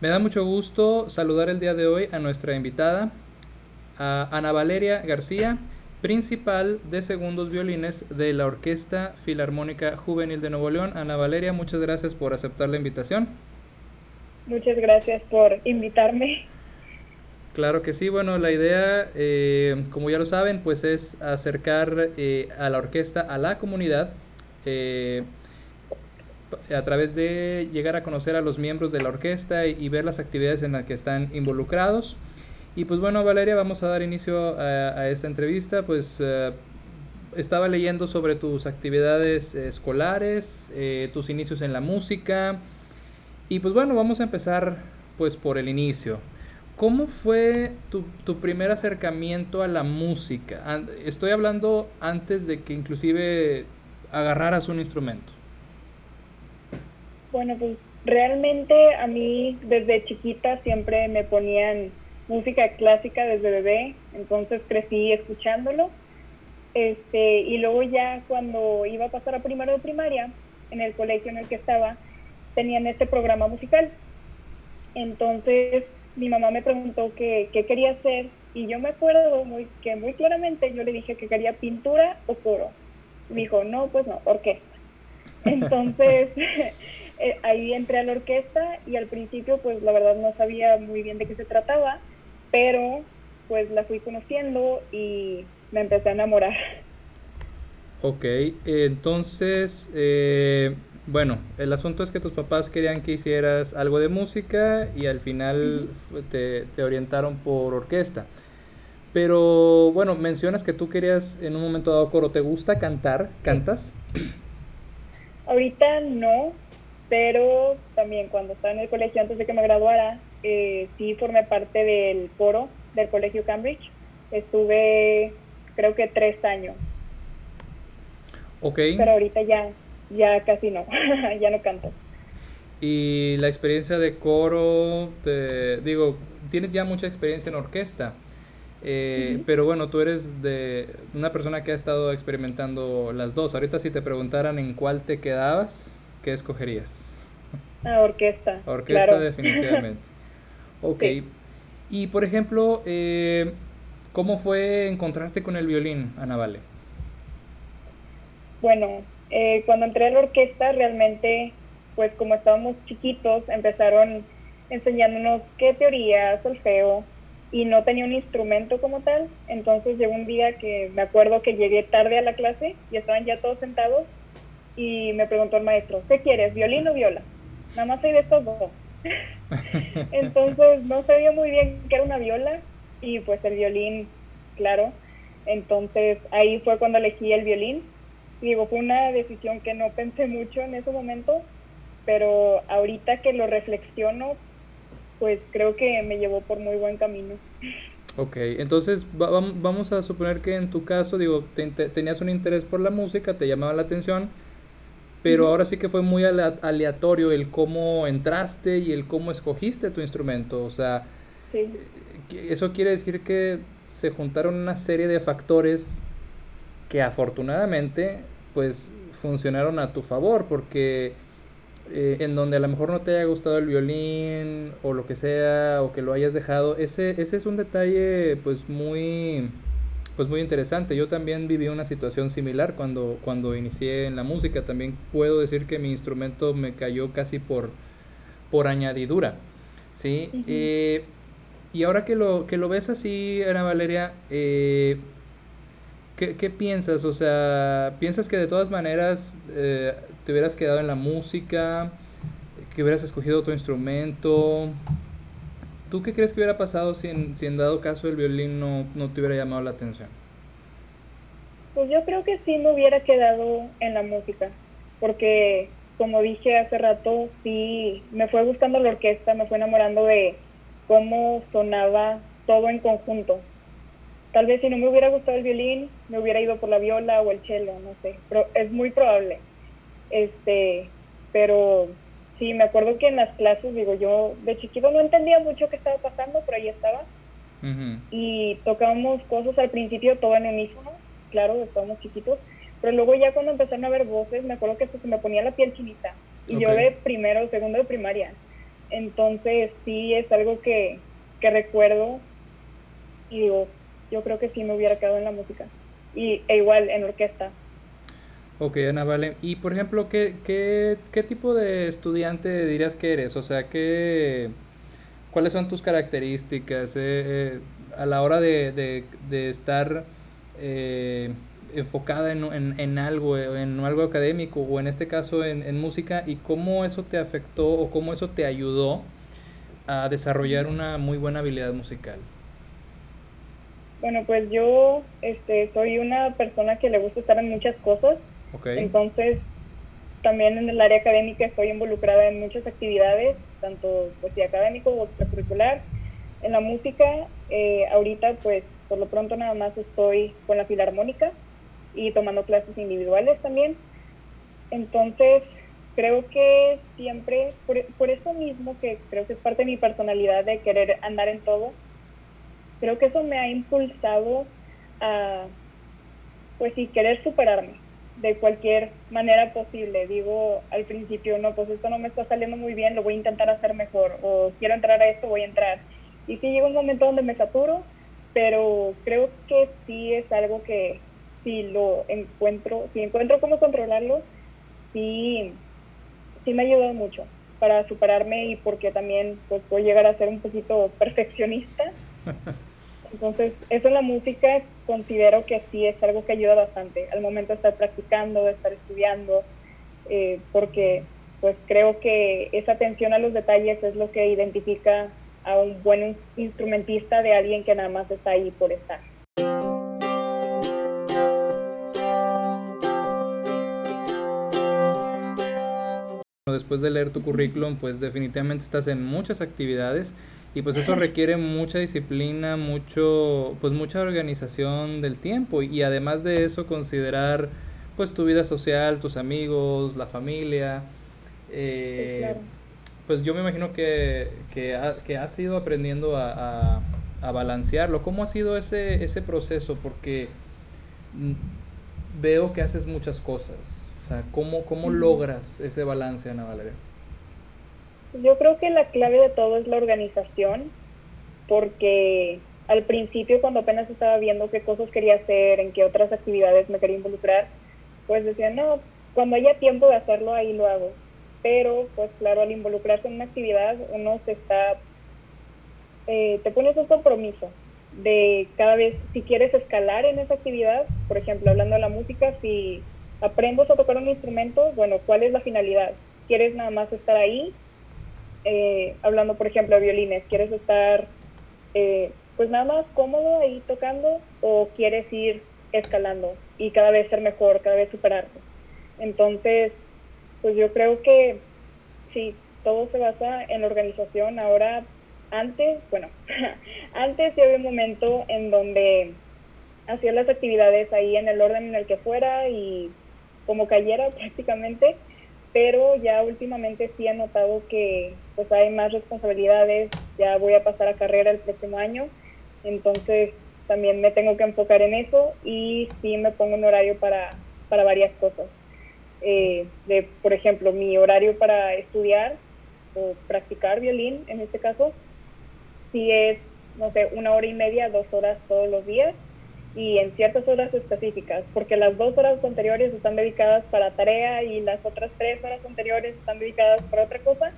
Me da mucho gusto saludar el día de hoy a nuestra invitada, a Ana Valeria García, principal de segundos violines de la Orquesta Filarmónica Juvenil de Nuevo León. Ana Valeria, muchas gracias por aceptar la invitación. Muchas gracias por invitarme. Claro que sí, bueno, la idea, eh, como ya lo saben, pues es acercar eh, a la orquesta a la comunidad eh, a través de llegar a conocer a los miembros de la orquesta y, ver las actividades en las que están involucrados. Y pues bueno, Valeria, vamos a dar inicio a, esta entrevista. Pues estaba leyendo sobre tus actividades escolares, tus inicios en la música. Y pues bueno, vamos a empezar pues por el inicio. ¿Cómo fue tu, primer acercamiento a la música? Estoy hablando antes de que inclusive agarraras un instrumento. Bueno, pues realmente a mí desde chiquita siempre me ponían música clásica desde bebé, entonces crecí escuchándolo. Este, y luego ya cuando iba a pasar a primero de primaria, en el colegio en el que estaba, tenían este programa musical. Entonces mi mamá me preguntó qué, quería hacer y yo me acuerdo muy, que muy claramente yo le dije que quería pintura o coro. Me dijo, no, pues no, orquesta. Entonces eh, ahí entré a la orquesta y al principio pues la verdad no sabía muy bien de qué se trataba, pero pues la fui conociendo y me empecé a enamorar. Ok, entonces eh, bueno, el asunto es que tus papás querían que hicieras algo de música y al final te, orientaron por orquesta. Pero bueno, mencionas que tú querías en un momento dado coro. ¿Te gusta cantar? ¿Cantas? Ahorita no, pero también cuando estaba en el colegio antes de que me graduara, eh, sí formé parte del coro del colegio Cambridge. Estuve creo que tres años. Ok. Pero ahorita ya, ya casi no, ya no canto. Y la experiencia de coro, te, digo, tienes ya mucha experiencia en orquesta, eh, pero bueno, tú eres de una persona que ha estado experimentando las dos. Ahorita si te preguntaran en cuál te quedabas, ¿qué escogerías? A orquesta. Orquesta definitivamente. Ok. Y por ejemplo, eh, ¿cómo fue encontrarte con el violín, Ana Vale? Bueno, eh, cuando entré a la orquesta, realmente, pues como estábamos chiquitos, empezaron enseñándonos qué teoría, solfeo, y no tenía un instrumento como tal. Entonces llegó un día que me acuerdo que llegué tarde a la clase y estaban ya todos sentados y me preguntó el maestro, ¿qué quieres, violín o viola? Nada más soy de estos dos. Entonces no sabía muy bien qué era una viola y pues el violín, claro. Entonces ahí fue cuando elegí el violín digo, fue una decisión que no pensé mucho en ese momento, pero ahorita que lo reflexiono, pues creo que me llevó por muy buen camino. Ok, entonces vamos a suponer que en tu caso, digo, tenías un interés por la música, te llamaba la atención, pero ahora sí que fue muy aleatorio el cómo entraste y el cómo escogiste tu instrumento. O sea, eso quiere decir que se juntaron una serie de factores que afortunadamente pues funcionaron a tu favor porque eh, en donde a lo mejor no te haya gustado el violín o lo que sea o que lo hayas dejado ese ese es un detalle pues muy pues muy interesante yo también viví una situación similar cuando cuando inicié en la música también puedo decir que mi instrumento me cayó casi por por añadidura sí eh, y ahora que lo que lo ves así Ana Valeria eh, ¿Qué, piensas? O sea, ¿piensas que de todas maneras eh, te hubieras quedado en la música? ¿Que hubieras escogido otro instrumento? ¿Tú qué crees que hubiera pasado si en, dado caso el violín no, no te hubiera llamado la atención? Pues yo creo que sí me hubiera quedado en la música, porque como dije hace rato, sí me fue gustando la orquesta, me fue enamorando de cómo sonaba todo en conjunto. Tal vez si no me hubiera gustado el violín, me hubiera ido por la viola o el cello, no sé, pero es muy probable. Este, pero sí, me acuerdo que en las clases, digo, yo de chiquito no entendía mucho qué estaba pasando, pero ahí estaba. Y tocábamos cosas al principio todo en unísono, claro, estábamos chiquitos, pero luego ya cuando empezaron a ver voces, me acuerdo que se me ponía la piel chinita. Y yo de primero, segundo de primaria. Entonces sí es algo que, que recuerdo y digo, yo creo que sí me hubiera quedado en la música. Y, e igual en orquesta. Ok, Ana Vale. Y por ejemplo, ¿qué, qué, qué tipo de estudiante dirías que eres? O sea, ¿qué, ¿cuáles son tus características eh, eh, a la hora de, de, de estar eh, enfocada en, en, en, algo, en algo académico o en este caso en, en, música y cómo eso te afectó o cómo eso te ayudó a desarrollar una muy buena habilidad musical? Bueno, pues yo este, soy una persona que le gusta estar en muchas cosas. Entonces, también en el área académica estoy involucrada en muchas actividades, tanto pues, académico o extracurricular. En la música, eh, ahorita pues por lo pronto nada más estoy con la filarmónica y tomando clases individuales también. Entonces, creo que siempre, por, por eso mismo que creo que es parte de mi personalidad de querer andar en todo, creo que eso me ha impulsado a, pues sí, querer superarme de cualquier manera posible. Digo al principio, no, pues esto no me está saliendo muy bien, lo voy a intentar hacer mejor, o quiero entrar a esto, voy a entrar. Y sí llega un momento donde me saturo, pero creo que sí es algo que si lo encuentro, si encuentro cómo controlarlo, sí, sí me ha ayudado mucho para superarme y porque también pues, puedo llegar a ser un poquito perfeccionista. Entonces, eso en la música considero que sí es algo que ayuda bastante al momento de estar practicando, de estar estudiando, eh, porque pues creo que esa atención a los detalles es lo que identifica a un buen instrumentista de alguien que nada más está ahí por estar. Después de leer tu currículum, pues definitivamente estás en muchas actividades y pues eso requiere mucha disciplina, mucho, pues mucha organización del tiempo y además de eso considerar pues tu vida social, tus amigos, la familia. Eh, Pues yo me imagino que, que, que has ido aprendiendo a, a, balancearlo. ¿Cómo ha sido ese, ese proceso? Porque veo que haces muchas cosas. O sea, ¿cómo, cómo logras ese balance, Ana Valeria? Yo creo que la clave de todo es la organización, porque al principio cuando apenas estaba viendo qué cosas quería hacer, en qué otras actividades me quería involucrar, pues decía, no, cuando haya tiempo de hacerlo, ahí lo hago. Pero, pues claro, al involucrarse en una actividad, uno se está, eh, te pones un compromiso de cada vez, si quieres escalar en esa actividad, por ejemplo, hablando de la música, si aprendes a tocar un instrumento, bueno, ¿cuál es la finalidad? ¿Quieres nada más estar ahí eh, hablando por ejemplo de violines, ¿quieres estar eh, pues nada más cómodo ahí tocando o quieres ir escalando y cada vez ser mejor, cada vez superarte? Entonces, pues yo creo que sí, todo se basa en la organización. Ahora, antes, bueno, antes sí había un momento en donde hacía las actividades ahí en el orden en el que fuera y como cayera prácticamente, pero ya últimamente sí he notado que pues hay más responsabilidades, ya voy a pasar a carrera el próximo año, entonces también me tengo que enfocar en eso y sí me pongo un horario para, para varias cosas. Eh, de, por ejemplo, mi horario para estudiar o practicar violín, en este caso, sí es, no sé, una hora y media, dos horas todos los días y en ciertas horas específicas, porque las dos horas anteriores están dedicadas para tarea y las otras tres horas anteriores están dedicadas para otra cosa.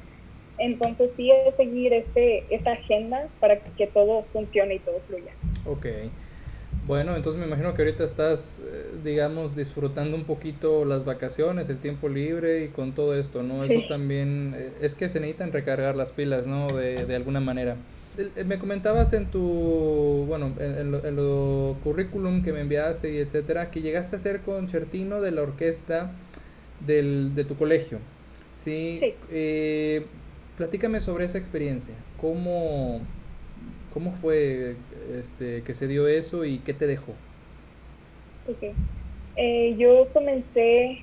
Entonces sí es seguir este, esta agenda para que todo funcione y todo fluya. Ok. Bueno, entonces me imagino que ahorita estás, eh, digamos, disfrutando un poquito las vacaciones, el tiempo libre y con todo esto, ¿no? Eso también, eh, es que se necesitan recargar las pilas, ¿no? De, de alguna manera. Me comentabas en tu, bueno, en, lo, currículum que me enviaste y etcétera, que llegaste a ser concertino de la orquesta del, de tu colegio. Sí. Eh, platícame sobre esa experiencia. ¿Cómo, cómo fue este, que se dio eso y qué te dejó? Ok. Eh, yo comencé,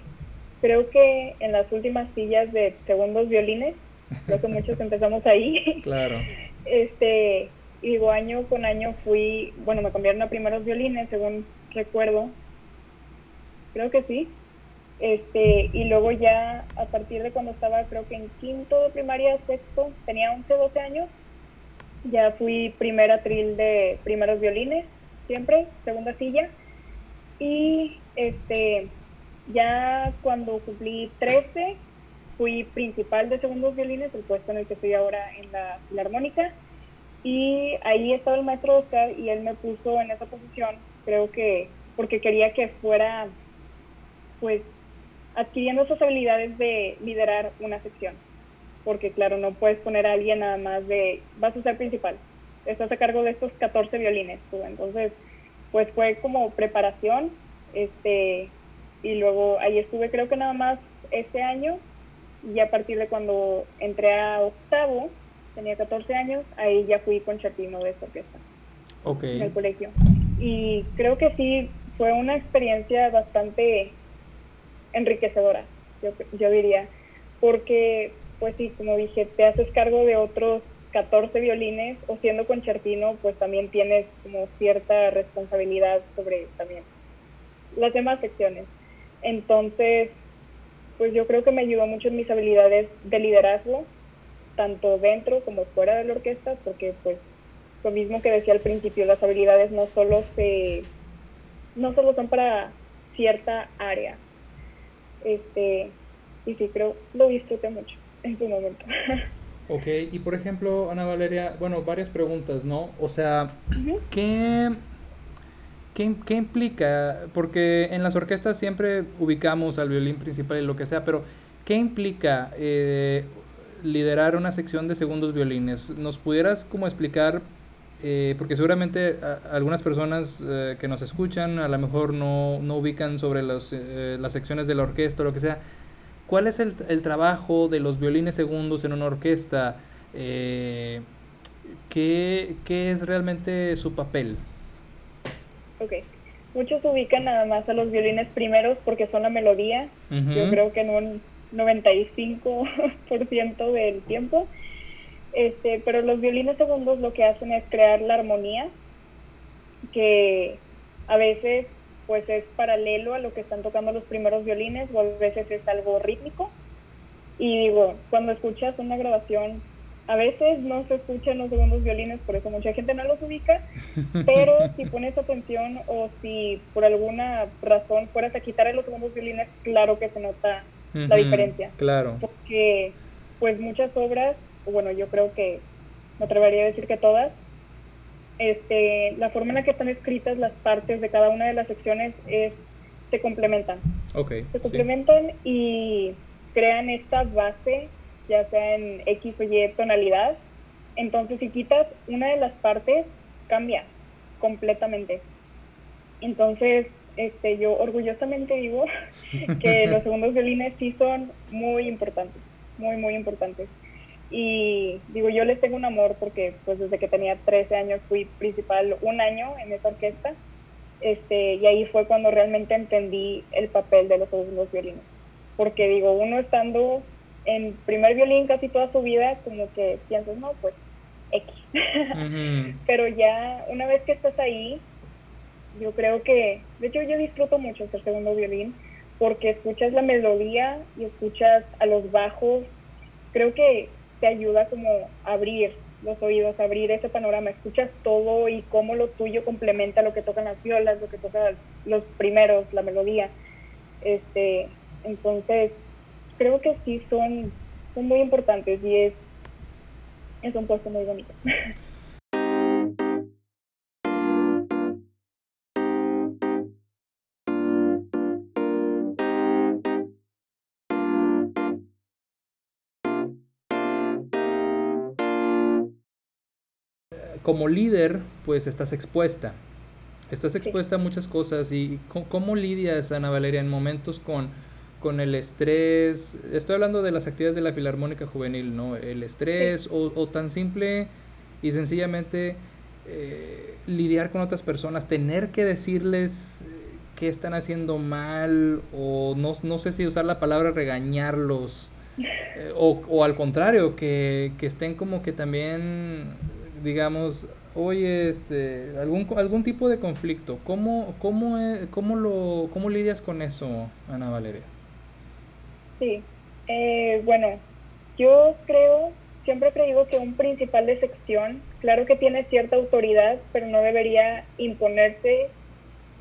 creo que en las últimas sillas de segundos violines. Creo que muchos empezamos ahí. Claro. Este, y digo, año con año fui, bueno, me cambiaron a primeros violines, según recuerdo. Creo que sí. Este, y luego ya a partir de cuando estaba creo que en quinto de primaria, sexto, tenía 11, 12 años, ya fui primera tril de primeros violines, siempre, segunda silla. Y este, ya cuando cumplí 13, fui principal de segundos violines, el puesto en el que estoy ahora en la filarmónica. Y ahí estaba el maestro Oscar y él me puso en esa posición, creo que porque quería que fuera, pues, adquiriendo esas habilidades de liderar una sección. Porque, claro, no puedes poner a alguien nada más de, vas a ser principal, estás a cargo de estos 14 violines tú. Entonces, pues fue como preparación, este, y luego ahí estuve creo que nada más ese año, y a partir de cuando entré a octavo, tenía 14 años, ahí ya fui concertino de esta orquesta. En el colegio. Y creo que sí, fue una experiencia bastante enriquecedora, yo, yo diría, porque, pues sí, como dije, te haces cargo de otros 14 violines o siendo concertino, pues también tienes como cierta responsabilidad sobre también las demás secciones. Entonces, pues yo creo que me ayudó mucho en mis habilidades de liderazgo, tanto dentro como fuera de la orquesta, porque pues lo mismo que decía al principio, las habilidades no solo se no solo son para cierta área. Este, y sí creo lo disfruté mucho en su momento. Ok, y por ejemplo, Ana Valeria, bueno, varias preguntas, ¿no? O sea, ¿qué, qué, implica? Porque en las orquestas siempre ubicamos al violín principal y lo que sea, pero ¿qué implica eh, liderar una sección de segundos violines? ¿Nos pudieras como explicar eh, porque seguramente algunas personas eh, que nos escuchan a lo mejor no, no ubican sobre los, las secciones de la orquesta o lo que sea, ¿Cuál es el, el, trabajo de los violines segundos en una orquesta? Eh, ¿qué, ¿qué, es realmente su papel? Ok. Muchos ubican nada más a los violines primeros porque son la melodía. Yo creo que en un 95% del tiempo. Este, pero los violines segundos lo que hacen es crear la armonía, que a veces pues es paralelo a lo que están tocando los primeros violines o a veces es algo rítmico. Y digo, cuando escuchas una grabación, a veces no se escuchan los segundos violines, por eso mucha gente no los ubica, pero si pones atención o si por alguna razón fueras a quitar los segundos violines, claro que se nota la diferencia. Claro. Porque pues muchas obras, bueno, yo creo que me atrevería a decir que todas, este, la forma en la que están escritas las partes de cada una de las secciones es se complementan. Okay, se complementan y crean esta base, ya sea en X o Y tonalidad. Entonces, si quitas una de las partes, cambia completamente. Entonces, este, yo orgullosamente digo que los segundos violines sí son muy importantes, muy, muy importantes. Y digo, yo les tengo un amor porque pues desde que tenía 13 años fui principal un año en esa orquesta. Este, y ahí fue cuando realmente entendí el papel de los segundos violines. Porque digo, uno estando en primer violín casi toda su vida, como que piensas, no, pues X. Pero ya una vez que estás ahí, yo creo que, de hecho yo disfruto mucho ser segundo violín porque escuchas la melodía y escuchas a los bajos. Creo que te ayuda como a abrir los oídos, a abrir ese panorama, escuchas todo y cómo lo tuyo complementa lo que tocan las violas, lo que tocan los primeros, la melodía. Este, entonces, creo que sí son, son muy importantes y es, es un puesto muy bonito. como líder, pues estás expuesta. Estás expuesta a muchas cosas y ¿cómo, lidias, Ana Valeria, en momentos con, con el estrés? Estoy hablando de las actividades de la Filarmónica Juvenil, ¿no? El estrés o, tan simple y sencillamente eh, lidiar con otras personas, tener que decirles eh, qué están haciendo mal o no, no sé si usar la palabra regañarlos. Eh, o, o, al contrario, que, que, estén como que también digamos, oye, este, algún, algún tipo de conflicto, ¿cómo, cómo, cómo, lo, ¿cómo lidias con eso, Ana Valeria? Sí, eh, bueno, yo creo, siempre he creído que un principal de sección, claro que tiene cierta autoridad, pero no debería imponerse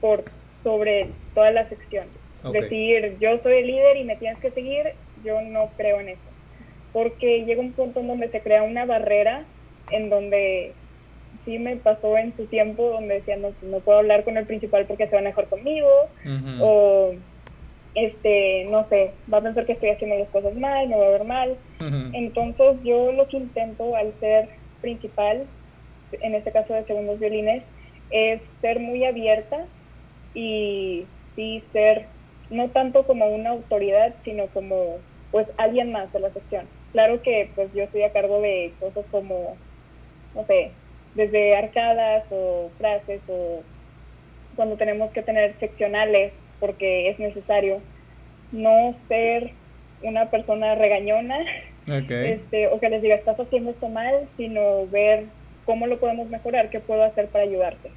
por sobre toda la sección. Decir, yo soy el líder y me tienes que seguir, yo no creo en eso. Porque llega un punto en donde se crea una barrera, en donde sí me pasó en su tiempo, donde decía, no, no puedo hablar con el principal porque se va a mejor conmigo, o este, no sé, va a pensar que estoy haciendo las cosas mal, me va a ver mal. Entonces yo lo que intento al ser principal, en este caso de segundos violines, es ser muy abierta y sí ser no tanto como una autoridad, sino como pues alguien más de la sección. Claro que pues yo estoy a cargo de cosas como, no sé, desde arcadas o frases o cuando tenemos que tener seccionales porque es necesario no ser una persona regañona este, o que les diga estás haciendo esto mal, sino ver cómo lo podemos mejorar, qué puedo hacer para ayudarte.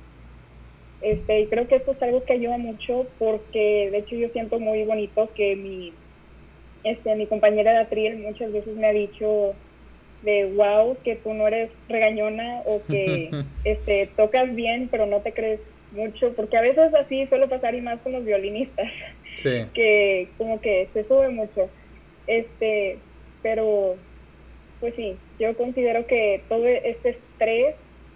Este, y creo que esto es algo que ayuda mucho porque de hecho yo siento muy bonito que mi, este, mi compañera de atril muchas veces me ha dicho de wow, que tú no eres regañona o que este, tocas bien pero no te crees mucho, porque a veces así suele pasar y más con los violinistas, que como que se sube mucho. Este, pero pues sí, yo considero que todo este estrés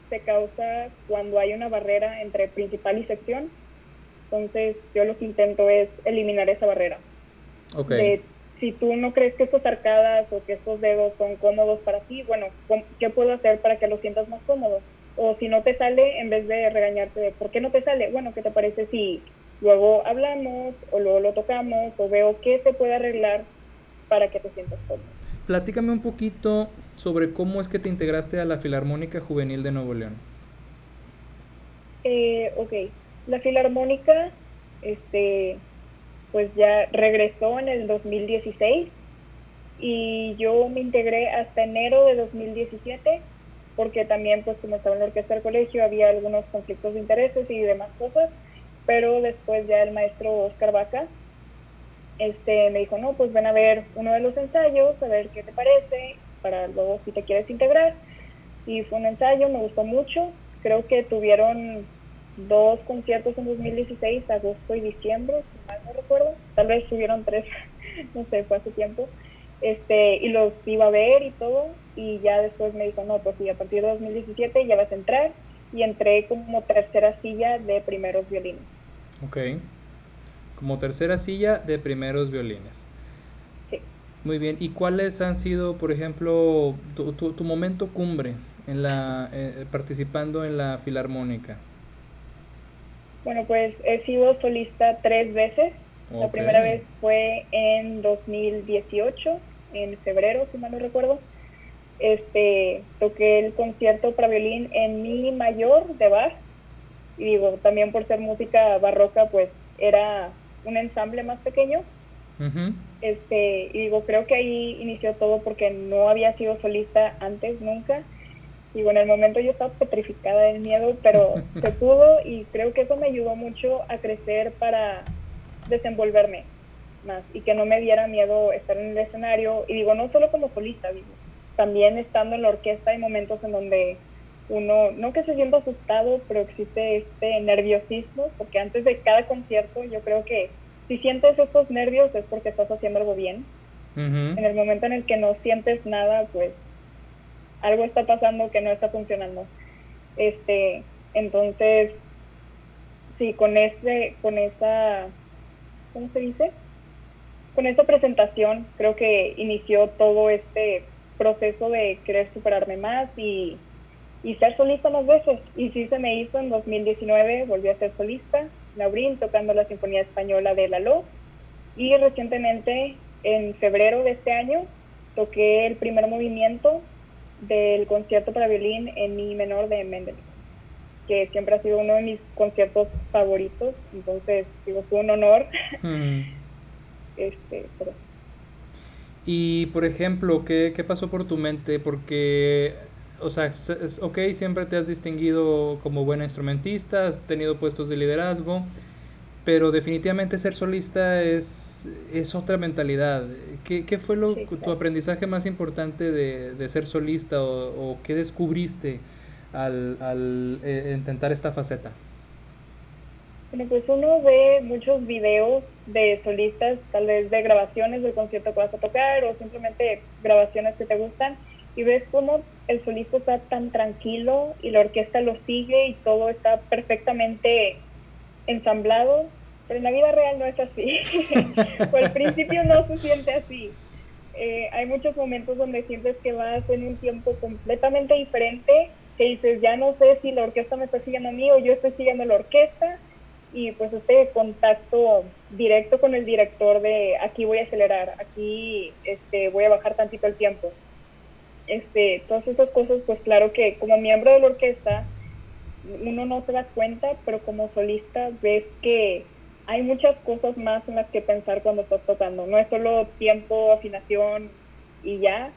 se causa cuando hay una barrera entre principal y sección. Entonces, yo lo que intento es eliminar esa barrera. Okay. si tú no crees que estas arcadas o que estos dedos son cómodos para ti, bueno, ¿qué puedo hacer para que lo sientas más cómodo? O si no te sale, en vez de regañarte de por qué no te sale, bueno, ¿qué te parece si luego hablamos o luego lo tocamos o veo qué se puede arreglar para que te sientas cómodo? Platícame un poquito sobre cómo es que te integraste a la Filarmónica Juvenil de Nuevo León. Eh, ok, la Filarmónica, este, pues ya regresó en el 2016 y yo me integré hasta enero de 2017 porque también pues como estaba en la orquesta del colegio había algunos conflictos de intereses y demás cosas, pero después ya el maestro Oscar Vaca este, me dijo, no, pues ven a ver uno de los ensayos, a ver qué te parece, para luego si te quieres integrar. Y fue un ensayo, me gustó mucho, creo que tuvieron dos conciertos en 2016, agosto y diciembre, si mal no recuerdo, tal vez tuvieron tres, no sé, fue hace tiempo este, y los iba a ver y todo, y ya después me dijo, no, pues sí, a partir de 2017 ya vas a entrar, y entré como tercera silla de primeros violines. Ok, como tercera silla de primeros violines. Sí. Muy bien, ¿y cuáles han sido, por ejemplo, tu, tu, momento cumbre en la, eh, participando en la filarmónica? Bueno, pues he sido solista tres veces. La primera vez fue en 2018 en febrero, si mal no recuerdo. Este, toqué el concierto para violín en mi mayor de Bach. Y digo, también por ser música barroca, pues era un ensamble más pequeño. este, y digo, creo que ahí inició todo porque no había sido solista antes nunca. Y bueno, en el momento yo estaba petrificada del miedo, pero se pudo y creo que eso me ayudó mucho a crecer para desenvolverme más y que no me diera miedo estar en el escenario. Y digo, no solo como solista, digo, también estando en la orquesta hay momentos en donde uno, no que se sienta asustado, pero existe este nerviosismo, porque antes de cada concierto yo creo que si sientes estos nervios es porque estás haciendo algo bien. En el momento en el que no sientes nada, pues algo está pasando que no está funcionando. Este, entonces, sí, con ese, con esa, ¿cómo se dice? con esta presentación creo que inició todo este proceso de querer superarme más y, ser solista más veces. Y sí se me hizo en 2019, volví a ser solista, Laurín, tocando la Sinfonía Española de Lalo. Y recientemente, en febrero de este año, toqué el primer movimiento del concierto para violín en mi menor de Mendel, que siempre ha sido uno de mis conciertos favoritos. Entonces, digo, fue un honor. Mm. Este, y por ejemplo, ¿qué, ¿qué, pasó por tu mente? Porque, o sea, ok, siempre te has distinguido como buena instrumentista, has tenido puestos de liderazgo, pero definitivamente ser solista es, es otra mentalidad. ¿Qué, qué fue lo, tu aprendizaje más importante de, de ser solista o, o, qué descubriste al, al eh, intentar esta faceta? Bueno, pues uno ve muchos videos de solistas, tal vez de grabaciones del concierto que vas a tocar o simplemente grabaciones que te gustan y ves cómo el solista está tan tranquilo y la orquesta lo sigue y todo está perfectamente ensamblado, pero en la vida real no es así, o al principio no se siente así. Eh, hay muchos momentos donde sientes que vas en un tiempo completamente diferente, que dices, ya no sé si la orquesta me está siguiendo a mí o yo estoy siguiendo la orquesta, y pues este contacto directo con el director de aquí voy a acelerar, aquí este, voy a bajar tantito el tiempo. Este, todas esas cosas, pues claro que como miembro de la orquesta, uno no se da cuenta, pero como solista ves que hay muchas cosas más en las que pensar cuando estás tocando. No es solo tiempo, afinación y ya,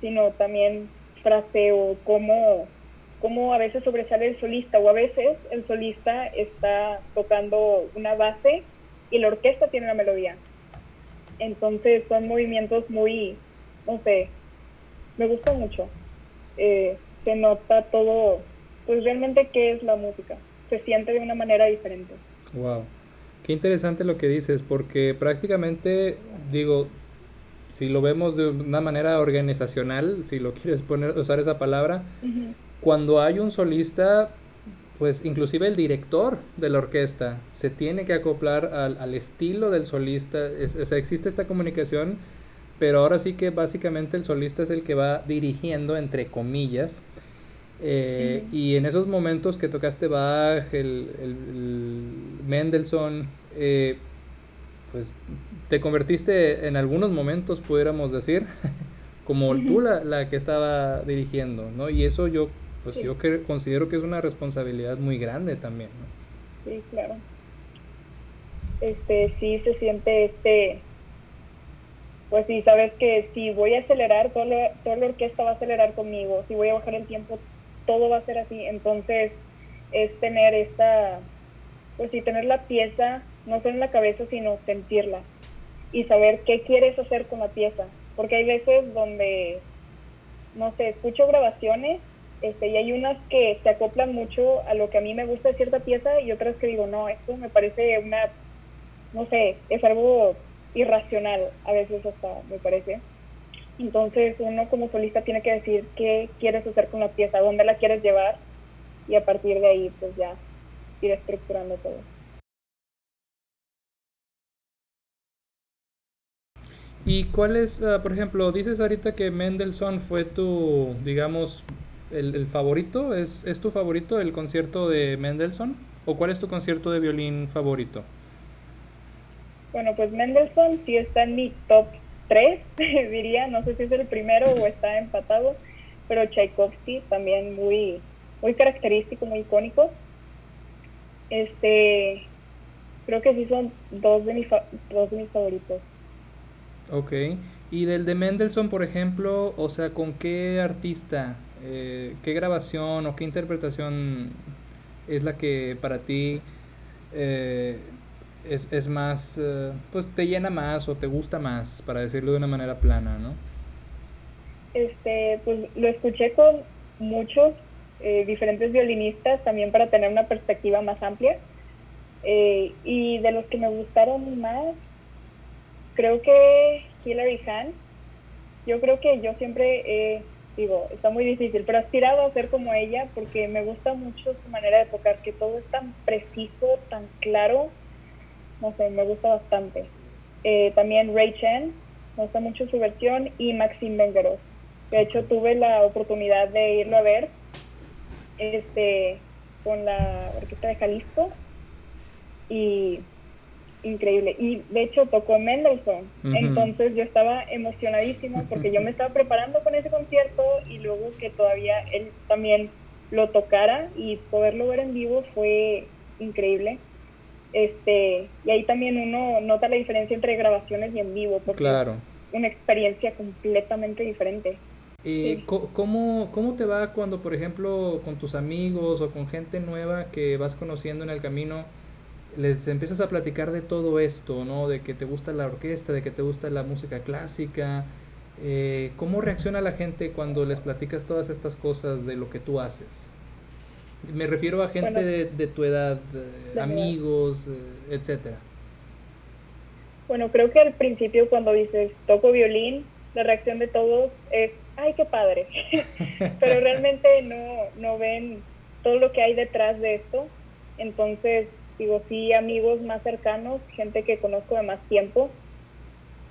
sino también fraseo, cómo, cómo a veces sobresale el solista o a veces el solista está tocando una base y la orquesta tiene una melodía. Entonces son movimientos muy, no sé, me gusta mucho. Eh, se nota todo, pues realmente qué es la música. Se siente de una manera diferente. Wow. Qué interesante lo que dices, porque prácticamente, digo, si lo vemos de una manera organizacional, si lo quieres poner, usar esa palabra, cuando hay un solista, pues inclusive el director de la orquesta se tiene que acoplar al, al estilo del solista, es, sea, existe esta comunicación pero ahora sí que básicamente el solista es el que va dirigiendo, entre comillas. Eh, y en esos momentos que tocaste Bach, el, Mendelssohn, eh, pues te convertiste en algunos momentos, pudiéramos decir, como tú la, que estaba dirigiendo, ¿no? Y eso yo, pues yo que considero que es una responsabilidad muy grande también, ¿no? Sí, claro. Este, sí se siente este pues sí, sabes que si voy a acelerar, toda la, toda la orquesta va a acelerar conmigo, si voy a bajar el tiempo, todo va a ser así. Entonces, es tener esta, pues sí, tener la pieza, no solo en la cabeza, sino sentirla y saber qué quieres hacer con la pieza. Porque hay veces donde, no sé, escucho grabaciones este, y hay unas que se acoplan mucho a lo que a mí me gusta de cierta pieza y otras que digo, no, esto me parece una, no sé, es algo irracional a veces hasta, me parece. Entonces uno como solista tiene que decir qué quieres hacer con la pieza, dónde la quieres llevar y a partir de ahí pues ya ir estructurando todo. ¿Y cuál es, ah, por ejemplo, dices ahorita que Mendelssohn fue tu, digamos, el, el favorito? ¿Es, ¿Es tu favorito el concierto de Mendelssohn? ¿O cuál es tu concierto de violín favorito? Bueno, pues Mendelssohn sí está en mi top 3, diría, no sé si es el primero o está empatado, pero Tchaikovsky también muy, muy característico, muy icónico. Este, creo que sí son dos de, mis, dos de mis favoritos. Ok, y del de Mendelssohn, por ejemplo, o sea, ¿con qué artista, eh, qué grabación o qué interpretación es la que para ti eh, es, es más, eh, pues te llena más o te gusta más, para decirlo de una manera plana, ¿no? Este, pues lo escuché con muchos eh, diferentes violinistas también para tener una perspectiva más amplia. Eh, y de los que me gustaron más, creo que Hilary Hahn. Yo creo que yo siempre, digo, está muy difícil, pero aspirado a ser como ella porque me gusta mucho su manera de tocar, que todo es tan preciso, tan claro no sé, me gusta bastante. Eh, también Ray Chen, me gusta mucho su versión, y Maxim Vengeros. De hecho, tuve la oportunidad de irlo a ver este, con la Orquesta de Jalisco y increíble. Y de hecho tocó Mendelssohn. Entonces yo estaba emocionadísima porque yo me estaba preparando con ese concierto y luego que todavía él también lo tocara y poderlo ver en vivo fue increíble. Este, y ahí también uno nota la diferencia entre grabaciones y en vivo, porque claro. es una experiencia completamente diferente. Eh, ¿cómo, ¿Cómo te va cuando, por ejemplo, con tus amigos o con gente nueva que vas conociendo en el camino, les empiezas a platicar de todo esto, ¿no? De que te gusta la orquesta, de que te gusta la música clásica. Eh, ¿Cómo reacciona la gente cuando les platicas todas estas cosas de lo que tú haces? Me refiero a gente de, tu edad, amigos, eh, etcétera. Bueno, creo que al principio cuando dices toco violín, la reacción de todos es, ay, qué padre. Pero realmente no, no ven todo lo que hay detrás de esto. Entonces, digo, sí, amigos más cercanos, gente que conozco de más tiempo,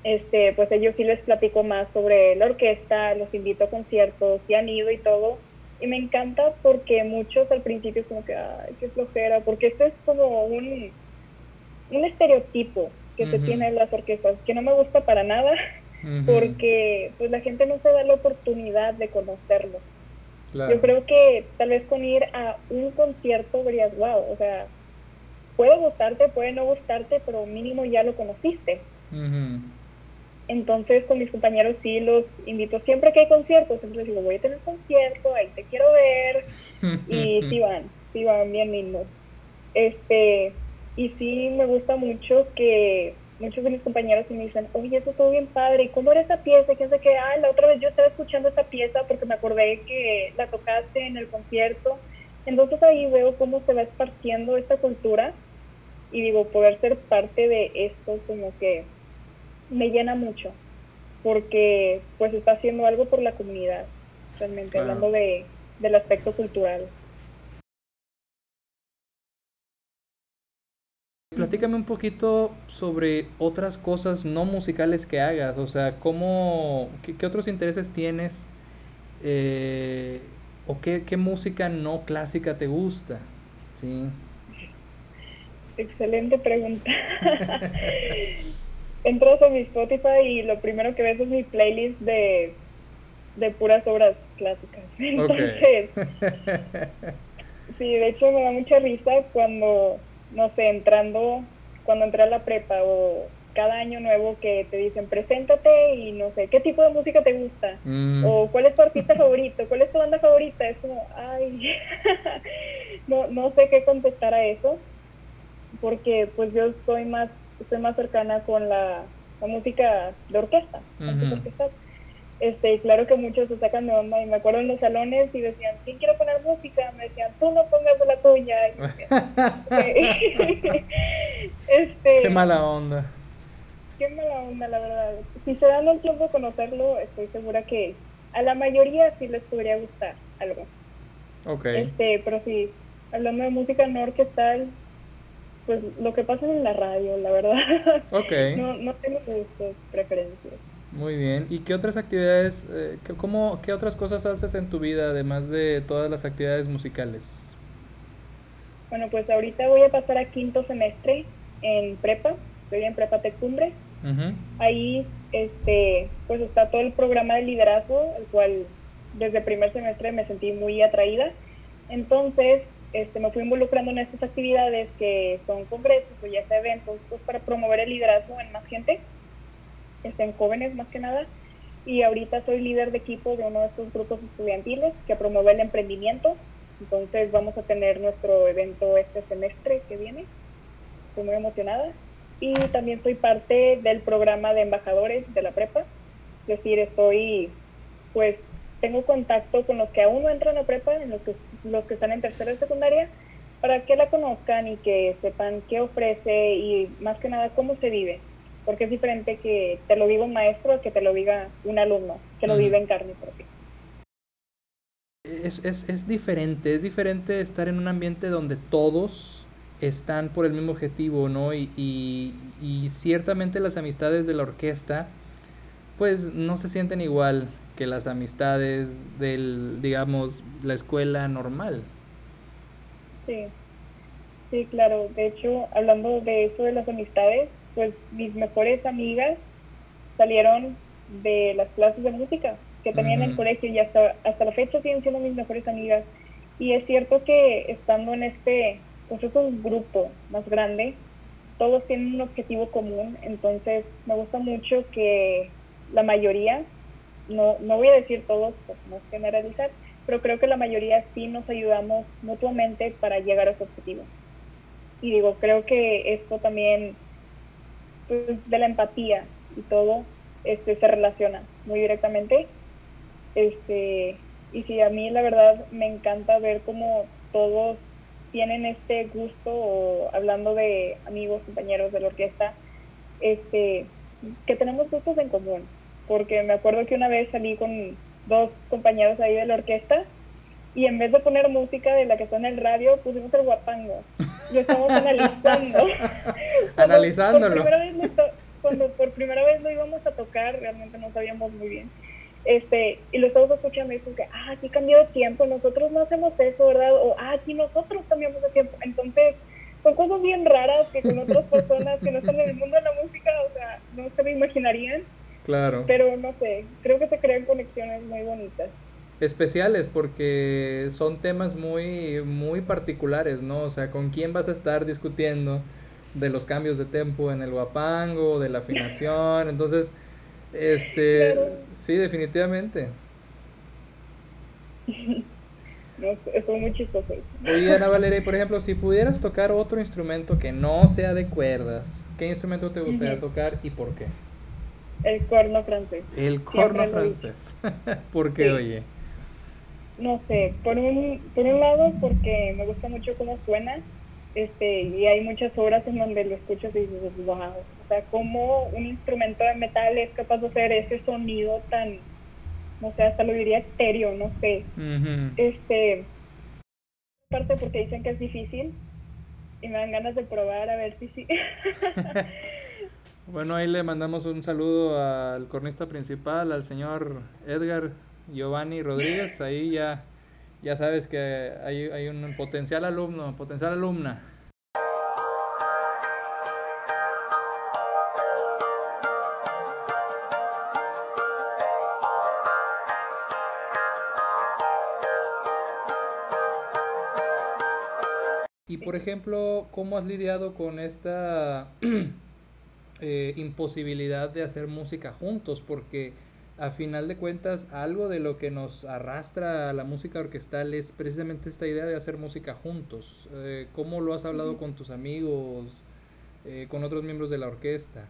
este, pues ellos sí les platico más sobre la orquesta, los invito a conciertos, y han ido y todo. Y me encanta porque muchos al principio es como que, ay, qué flojera, porque esto es como un, un estereotipo que se tiene en las orquestas, que no me gusta para nada, porque pues la gente no se da la oportunidad de conocerlo. Yo creo que tal vez con ir a un concierto verías, wow, o sea, puede gustarte, puede no gustarte, pero mínimo ya lo conociste. Entonces con mis compañeros sí los invito siempre que hay conciertos, siempre les digo, voy a tener concierto, ahí te quiero ver, y sí van, sí van bien mismos. Este, y sí me gusta mucho que muchos de mis compañeros me dicen, oye, eso estuvo bien padre, ¿y cómo era esa pieza? ¿Quién sé qué? Ah, la otra vez yo estaba escuchando esa pieza porque me acordé que la tocaste en el concierto. Entonces ahí veo cómo se va esparciendo esta cultura y digo, poder ser parte de esto como que me llena mucho porque pues está haciendo algo por la comunidad, realmente hablando de, del aspecto cultural. Platícame un poquito sobre otras cosas no musicales que hagas, o sea, cómo, qué, otros intereses tienes eh, o qué, qué, música no clásica te gusta, ¿sí? Excelente pregunta. Entras a mi Spotify y lo primero que ves es mi playlist de, de puras obras clásicas. Entonces, sí, de hecho me da mucha risa cuando no sé, entrando, cuando entré a la prepa o cada año nuevo que te dicen, preséntate y no sé, ¿qué tipo de música te gusta? Mm. O ¿cuál es tu artista favorito? ¿Cuál es tu banda favorita? Es como, ay, no, no sé qué contestar a eso, porque pues yo estoy más, estoy más cercana con la, música de orquesta, este, claro que muchos se sacan de onda y me acuerdo en los salones y decían, ¿quién quiere poner música? Me decían, tú no pongas la tuya. este, qué mala onda. Qué mala onda, la verdad. Si se dan el tiempo de conocerlo, estoy segura que a la mayoría sí les podría gustar algo. Ok. Este, pero sí, hablando de música no orquestal, pues lo que pasa en la radio, la verdad. Ok. no, no tengo gustos, preferencias. Muy bien. ¿Y qué otras actividades, eh, qué, cómo, qué otras cosas haces en tu vida además de todas las actividades musicales? Bueno, pues ahorita voy a pasar a quinto semestre en prepa, estoy en prepa Tecumbre. Ahí este, pues está todo el programa de liderazgo, el cual desde el primer semestre me sentí muy atraída. Entonces, este, me fui involucrando en estas actividades que son congresos o ya sea eventos, pues para promover el liderazgo en más gente en jóvenes más que nada. Y ahorita soy líder de equipo de uno de estos grupos estudiantiles que promueve el emprendimiento. Entonces vamos a tener nuestro evento este semestre que viene. Estoy muy emocionada. Y también soy parte del programa de embajadores de la prepa. Es decir, estoy, pues, tengo contacto con los que aún no entran a prepa, en los que, los que están en tercera y secundaria, para que la conozcan y que sepan qué ofrece y más que nada cómo se vive porque es diferente que te lo diga un maestro que te lo diga un alumno, que lo vive en carne propia. Es, es, es diferente, es diferente estar en un ambiente donde todos están por el mismo objetivo, ¿no? Y, y, y ciertamente las amistades de la orquesta, pues no se sienten igual que las amistades del, digamos, la escuela normal. Sí, sí, claro. De hecho, hablando de eso de las amistades, pues mis mejores amigas salieron de las clases de música que tenía en el colegio y hasta, hasta la fecha siguen siendo mis mejores amigas. Y es cierto que estando en este, pues es un grupo más grande, todos tienen un objetivo común, entonces me gusta mucho que la mayoría, no, no voy a decir todos, pues no generalizar, pero creo que la mayoría sí nos ayudamos mutuamente para llegar a ese objetivo. Y digo, creo que esto también, pues, de la empatía y todo, este, se relaciona muy directamente. Este, y sí, a mí la verdad me encanta ver cómo todos tienen este gusto, o hablando de amigos, compañeros de la orquesta, este, que tenemos gustos en común. Porque me acuerdo que una vez salí con dos compañeros ahí de la orquesta y en vez de poner música de la que está en el radio, pusimos el guapango. Y estamos analizando. Analizándolo. cuando por primera vez lo íbamos a tocar, realmente no sabíamos muy bien. Este, y lo estamos escuchando y dicen que, ah, aquí cambió de tiempo, nosotros no hacemos eso, ¿verdad? O, ah, aquí nosotros cambiamos de tiempo. Entonces, son cosas bien raras que con otras personas que no están en el mundo de la música, o sea, no se me imaginarían. Claro. Pero no sé, creo que se crean conexiones muy bonitas. Especiales porque son temas muy, muy particulares, ¿no? O sea, ¿con quién vas a estar discutiendo de los cambios de tempo en el guapango, de la afinación? Entonces, este, sí, definitivamente. No, es muy chistoso. Oye, Ana Valeria, por ejemplo, si pudieras tocar otro instrumento que no sea de cuerdas, ¿qué instrumento te gustaría tocar y por qué? El corno francés. El corno francés. ¿Por qué, oye? No sé, por un, por un lado porque me gusta mucho cómo suena, este, y hay muchas obras en donde lo escuchas y dices, wow, o sea, cómo un instrumento de metal es capaz de hacer ese sonido tan, no sé, hasta lo diría estéreo, no sé. Este, parte porque dicen que es difícil y me dan ganas de probar a ver si sí. Bueno, ahí le mandamos un saludo al cornista principal, al señor Edgar Giovanni Rodríguez. Ahí ya, ya sabes que hay, hay un potencial alumno, potencial alumna. Y por ejemplo, ¿cómo has lidiado con esta Eh, imposibilidad de hacer música juntos, porque a final de cuentas algo de lo que nos arrastra a la música orquestal es precisamente esta idea de hacer música juntos. Eh, ¿Cómo lo has hablado con tus amigos, eh, con otros miembros de la orquesta?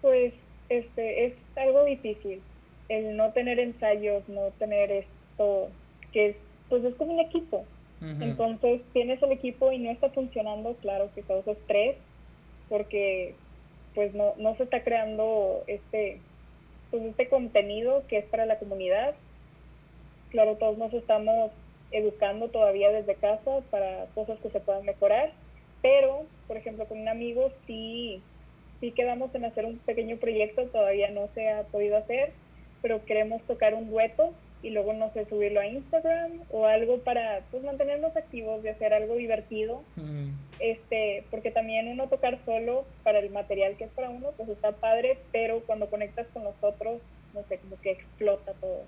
Pues este es algo difícil, el no tener ensayos, no tener esto, que es, pues es como un equipo. Entonces tienes el equipo y no está funcionando, claro que causa estrés, porque pues no, no se está creando este, pues este contenido que es para la comunidad. Claro, todos nos estamos educando todavía desde casa para cosas que se puedan mejorar, pero, por ejemplo, con un amigo sí, sí quedamos en hacer un pequeño proyecto, todavía no se ha podido hacer, pero queremos tocar un dueto y luego, no sé, subirlo a Instagram o algo para pues mantenernos activos, de hacer algo divertido. este Porque también uno tocar solo para el material que es para uno, pues está padre, pero cuando conectas con los otros, no sé, como que explota todo.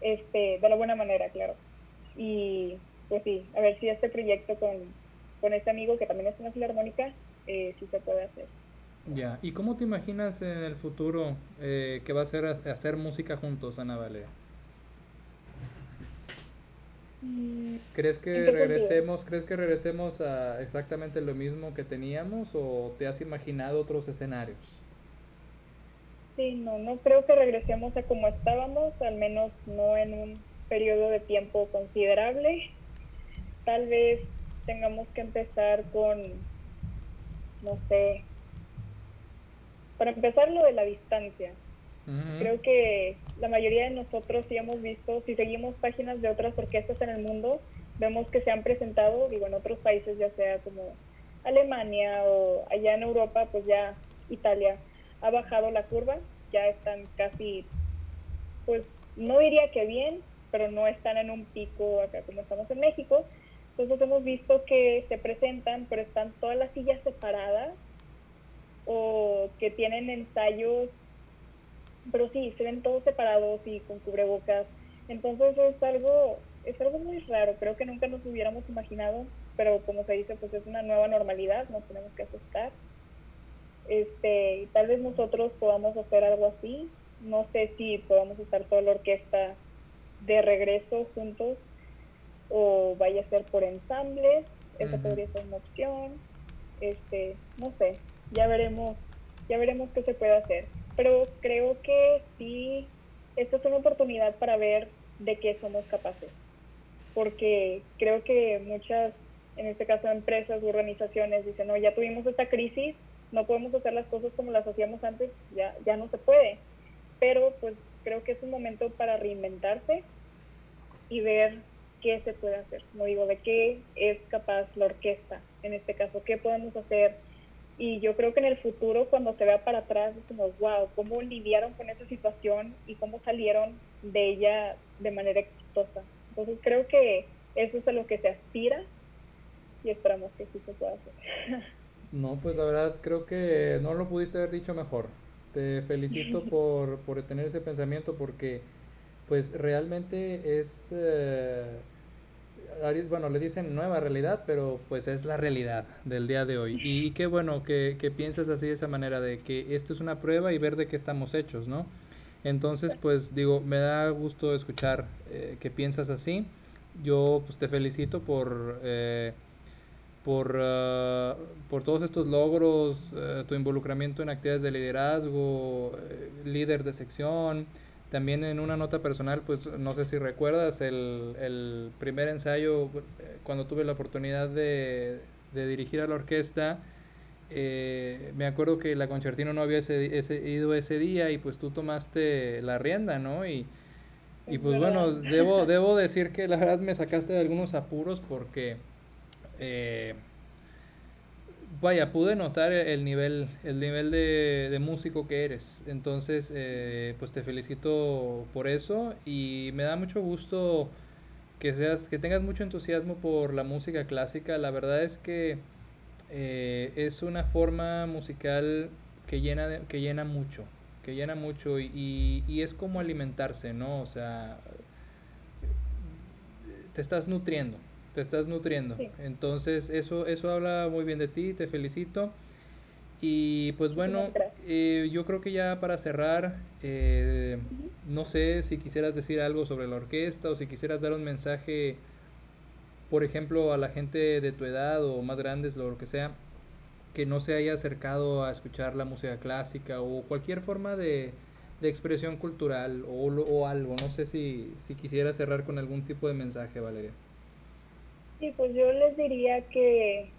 Este, de la buena manera, claro. Y pues sí, a ver si este proyecto con, con este amigo que también es una filarmónica, eh, sí se puede hacer. Ya, ¿y cómo te imaginas en el futuro eh, que va a ser hacer música juntos, Ana Valeria? ¿Crees que regresemos, crees que regresemos a exactamente lo mismo que teníamos o te has imaginado otros escenarios? Sí, no, no creo que regresemos a como estábamos, al menos no en un periodo de tiempo considerable. Tal vez tengamos que empezar con, no sé, para empezar lo de la distancia. Creo que la mayoría de nosotros sí hemos visto, si seguimos páginas de otras orquestas en el mundo, vemos que se han presentado, digo, en otros países, ya sea como Alemania o allá en Europa, pues ya Italia ha bajado la curva, ya están casi, pues no diría que bien, pero no están en un pico acá como estamos en México. Entonces hemos visto que se presentan, pero están todas las sillas separadas o que tienen ensayos pero sí, se ven todos separados y con cubrebocas. Entonces es algo, es algo muy raro, creo que nunca nos hubiéramos imaginado, pero como se dice, pues es una nueva normalidad, nos tenemos que asustar. Este, y tal vez nosotros podamos hacer algo así, no sé si podamos estar toda la orquesta de regreso juntos o vaya a ser por ensambles esa podría ser una opción, este, no sé, ya veremos, ya veremos qué se puede hacer. Pero creo que sí, esta es una oportunidad para ver de qué somos capaces. Porque creo que muchas, en este caso empresas u organizaciones, dicen, no, ya tuvimos esta crisis, no podemos hacer las cosas como las hacíamos antes, ya, ya no se puede. Pero pues creo que es un momento para reinventarse y ver qué se puede hacer. Como digo, de qué es capaz la orquesta, en este caso, qué podemos hacer. Y yo creo que en el futuro, cuando se vea para atrás, es como, wow, cómo lidiaron con esa situación y cómo salieron de ella de manera exitosa. Entonces creo que eso es a lo que se aspira y esperamos que sí se pueda hacer. No, pues la verdad creo que no lo pudiste haber dicho mejor. Te felicito por, por tener ese pensamiento porque pues realmente es, eh, bueno, le dicen nueva realidad, pero pues es la realidad del día de hoy. Y qué bueno que, que piensas así de esa manera, de que esto es una prueba y ver de qué estamos hechos, ¿no? Entonces, pues digo, me da gusto escuchar eh, que piensas así. Yo pues te felicito por... Eh, por, uh, por todos estos logros, tu involucramiento en actividades de liderazgo, líder de sección. También en una nota personal, pues no sé si recuerdas el, el primer ensayo, cuando tuve la oportunidad de, de dirigir a la orquesta, eh, me acuerdo que la concertina no había ese, ese, ido ese día y pues tú tomaste la rienda, ¿no? Y, y pues bueno, debo, debo decir que la verdad me sacaste de algunos apuros porque eh, vaya, pude notar el nivel, el nivel de, de músico que eres. Entonces, eh, pues te felicito por eso y me da mucho gusto que seas, que tengas mucho entusiasmo por la música clásica. La verdad es que eh, es una forma musical que llena, que llena mucho, que llena mucho y, y es como alimentarse, ¿no? O sea, te estás nutriendo te estás nutriendo. Sí. Entonces, eso, eso habla muy bien de ti, te felicito. Y pues bueno, eh, yo creo que ya para cerrar, eh, uh -huh. no sé si quisieras decir algo sobre la orquesta o si quisieras dar un mensaje, por ejemplo, a la gente de tu edad o más grandes, lo que sea, que no se haya acercado a escuchar la música clásica o cualquier forma de, de expresión cultural o, o, algo. No sé si, si quisiera cerrar con algún tipo de mensaje, Valeria. Sí, pues yo les diría que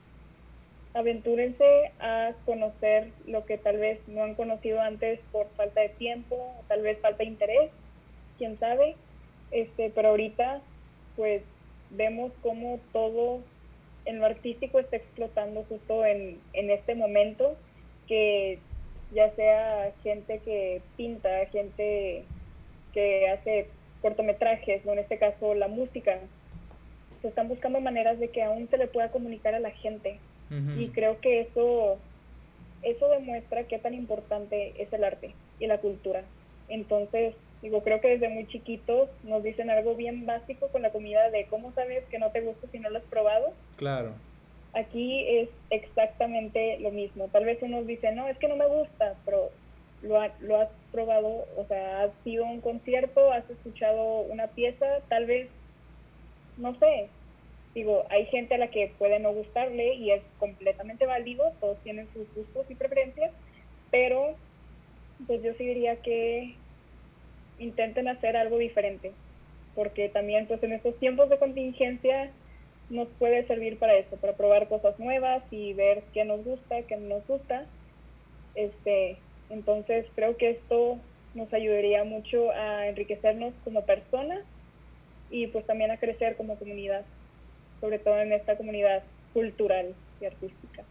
aventúrense a conocer lo que tal vez no han conocido antes por falta de tiempo, o tal vez falta de interés, quién sabe. Este, pero ahorita, pues vemos cómo todo en lo artístico está explotando justo en, en este momento, que ya sea gente que pinta, gente que hace cortometrajes, o en este caso la música, se están buscando maneras de que aún se le pueda comunicar a la gente. Uh -huh. Y creo que eso, eso demuestra qué tan importante es el arte y la cultura. Entonces, digo, creo que desde muy chiquitos nos dicen algo bien básico con la comida de cómo sabes que no te gusta si no lo has probado. Claro. Aquí es exactamente lo mismo. Tal vez unos dicen, no, es que no me gusta, pero lo, ha, lo has probado, o sea, has ido a un concierto, has escuchado una pieza, tal vez no sé, digo, hay gente a la que puede no gustarle y es completamente válido, todos tienen sus gustos y preferencias, pero pues yo sí diría que intenten hacer algo diferente, porque también pues en estos tiempos de contingencia nos puede servir para eso, para probar cosas nuevas y ver qué nos gusta, qué no nos gusta. Este, entonces creo que esto nos ayudaría mucho a enriquecernos como personas y pues también a crecer como comunidad, sobre todo en esta comunidad cultural y artística.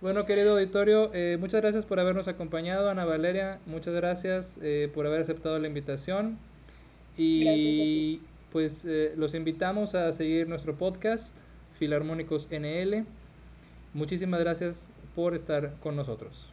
Bueno, querido auditorio, eh, muchas gracias por habernos acompañado, Ana Valeria, muchas gracias eh, por haber aceptado la invitación y pues eh, los invitamos a seguir nuestro podcast, Filarmónicos NL. Muchísimas gracias por estar con nosotros.